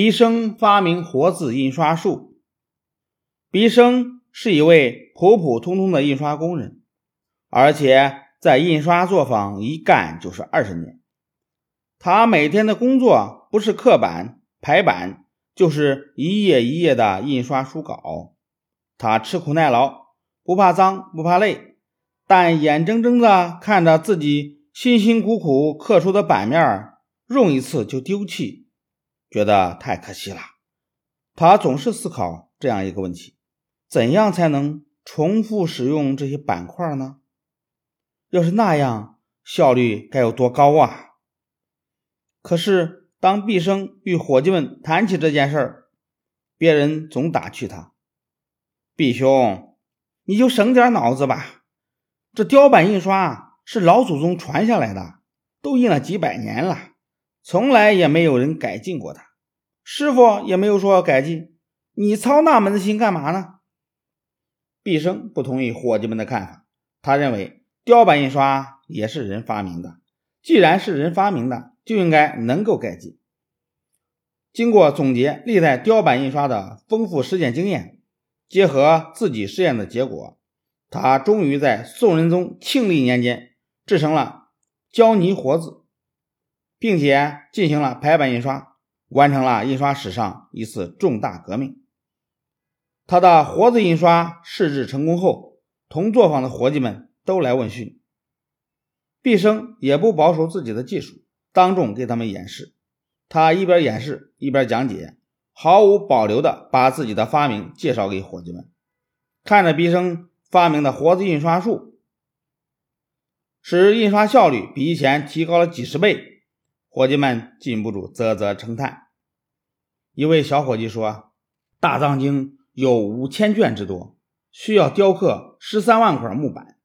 毕生发明活字印刷术。毕生是一位普普通通的印刷工人，而且在印刷作坊一干就是二十年。他每天的工作不是刻板排版，就是一页一页的印刷书稿。他吃苦耐劳，不怕脏，不怕累，但眼睁睁的看着自己辛辛苦苦刻出的版面用一次就丢弃，觉得太可惜了。他总是思考这样一个问题：怎样才能重复使用这些板块呢？要是那样，效率该有多高啊！可是，当毕生与伙计们谈起这件事儿，别人总打趣他：“毕兄，你就省点脑子吧。这雕版印刷是老祖宗传下来的，都印了几百年了，从来也没有人改进过它。师傅也没有说要改进，你操那门子心干嘛呢？”毕生不同意伙计们的看法，他认为雕版印刷也是人发明的，既然是人发明的。就应该能够改进。经过总结历代雕版印刷的丰富实践经验，结合自己实验的结果，他终于在宋仁宗庆历年间制成了胶泥活字，并且进行了排版印刷，完成了印刷史上一次重大革命。他的活字印刷试制成功后，同作坊的伙计们都来问讯，毕生也不保守自己的技术。当众给他们演示，他一边演示一边讲解，毫无保留地把自己的发明介绍给伙计们。看着毕生发明的活字印刷术，使印刷效率比以前提高了几十倍，伙计们禁不住啧啧称叹。一位小伙计说：“《大藏经》有五千卷之多，需要雕刻十三万块木板，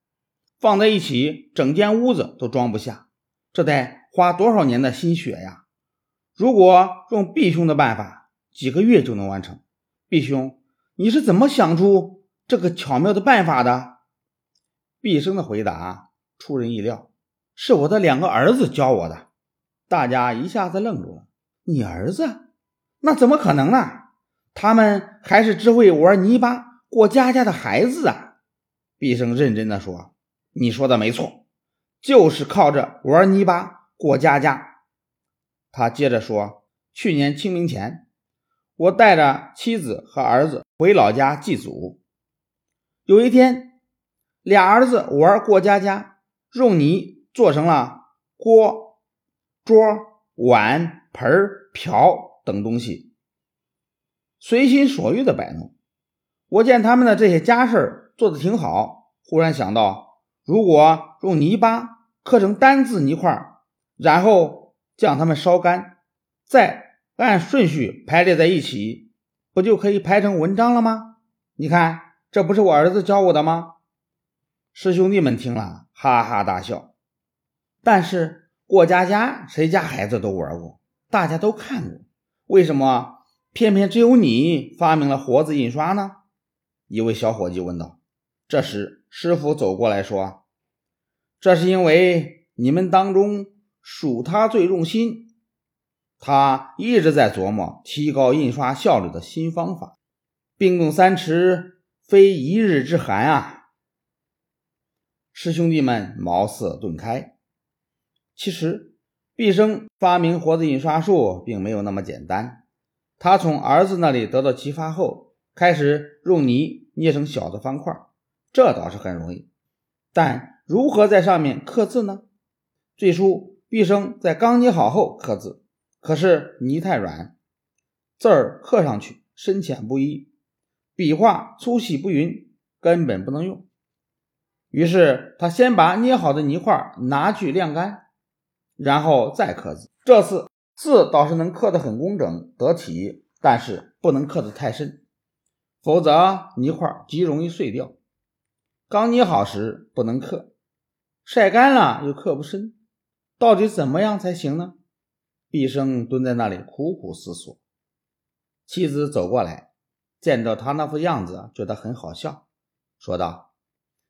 放在一起，整间屋子都装不下，这得……”花多少年的心血呀！如果用毕兄的办法，几个月就能完成。毕兄，你是怎么想出这个巧妙的办法的？毕生的回答出人意料，是我的两个儿子教我的。大家一下子愣住了。你儿子？那怎么可能呢？他们还是只会玩泥巴、过家家的孩子啊！毕生认真的说：“你说的没错，就是靠着玩泥巴。”过家家，他接着说：“去年清明前，我带着妻子和儿子回老家祭祖。有一天，俩儿子玩过家家，用泥做成了锅、桌、碗、盆、瓢等东西，随心所欲的摆弄。我见他们的这些家事做的挺好，忽然想到，如果用泥巴刻成单字泥块。”然后将它们烧干，再按顺序排列在一起，不就可以排成文章了吗？你看，这不是我儿子教我的吗？师兄弟们听了，哈哈大笑。但是过家家，谁家孩子都玩过，大家都看过，为什么偏偏只有你发明了活字印刷呢？一位小伙计问道。这时，师傅走过来说：“这是因为你们当中。”属他最用心，他一直在琢磨提高印刷效率的新方法。冰冻三尺，非一日之寒啊！师兄弟们茅塞顿开。其实，毕生发明活字印刷术并没有那么简单。他从儿子那里得到启发后，开始用泥捏成小的方块，这倒是很容易。但如何在上面刻字呢？最初。毕生在刚捏好后刻字，可是泥太软，字儿刻上去深浅不一，笔画粗细不匀，根本不能用。于是他先把捏好的泥块拿去晾干，然后再刻字。这次字倒是能刻得很工整得体，但是不能刻得太深，否则泥块极容易碎掉。刚捏好时不能刻，晒干了又刻不深。到底怎么样才行呢？毕生蹲在那里苦苦思索。妻子走过来，见到他那副样子，觉得很好笑，说道：“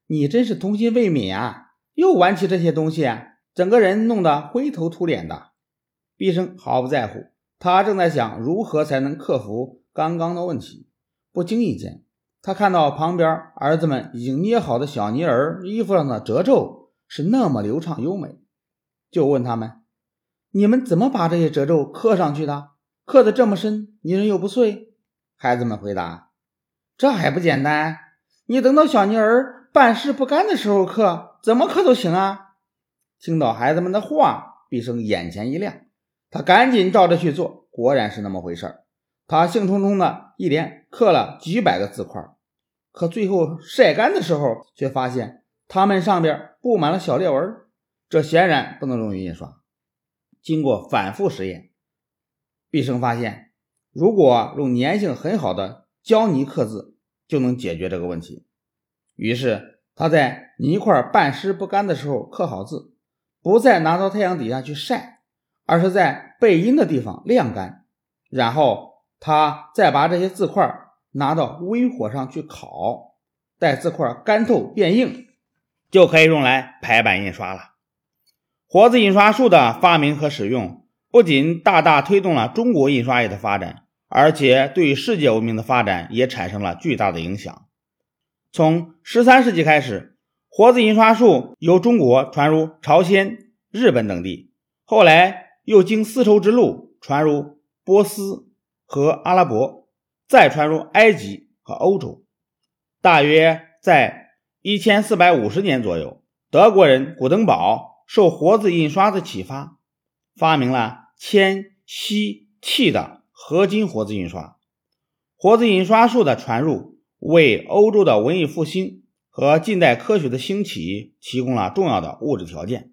你真是童心未泯啊，又玩起这些东西，整个人弄得灰头土脸的。”毕生毫不在乎，他正在想如何才能克服刚刚的问题，不经意间，他看到旁边儿子们已经捏好的小泥人衣服上的褶皱是那么流畅优美，就问他们：“你们怎么把这些褶皱刻上去的？刻的这么深，泥人又不碎？”孩子们回答：“这还不简单，你等到小泥人半湿不干的时候刻，怎么刻都行啊。”听到孩子们的话，毕生眼前一亮，他赶紧照着去做，果然是那么回事他兴冲冲的一连刻了几百个字块，可最后晒干的时候，却发现它们上边布满了小裂纹，这显然不能用于印刷。经过反复实验，毕生发现，如果用粘性很好的胶泥刻字，就能解决这个问题。于是他在泥块半湿不干的时候刻好字。不再拿到太阳底下去晒，而是在背阴的地方晾干，然后他再把这些字块拿到微火上去烤，待字块干透变硬，就可以用来排版印刷了。活字印刷术的发明和使用，不仅大大推动了中国印刷业的发展，而且对世界文明的发展也产生了巨大的影响。从十三世纪开始。活字印刷术由中国传入朝鲜、日本等地，后来又经丝绸之路传入波斯和阿拉伯，再传入埃及和欧洲。大约在一千四百五十年左右，德国人古登堡受活字印刷的启发，发明了铅、锡、氦的合金活字印刷。活字印刷术的传入，为欧洲的文艺复兴。和近代科学的兴起提供了重要的物质条件。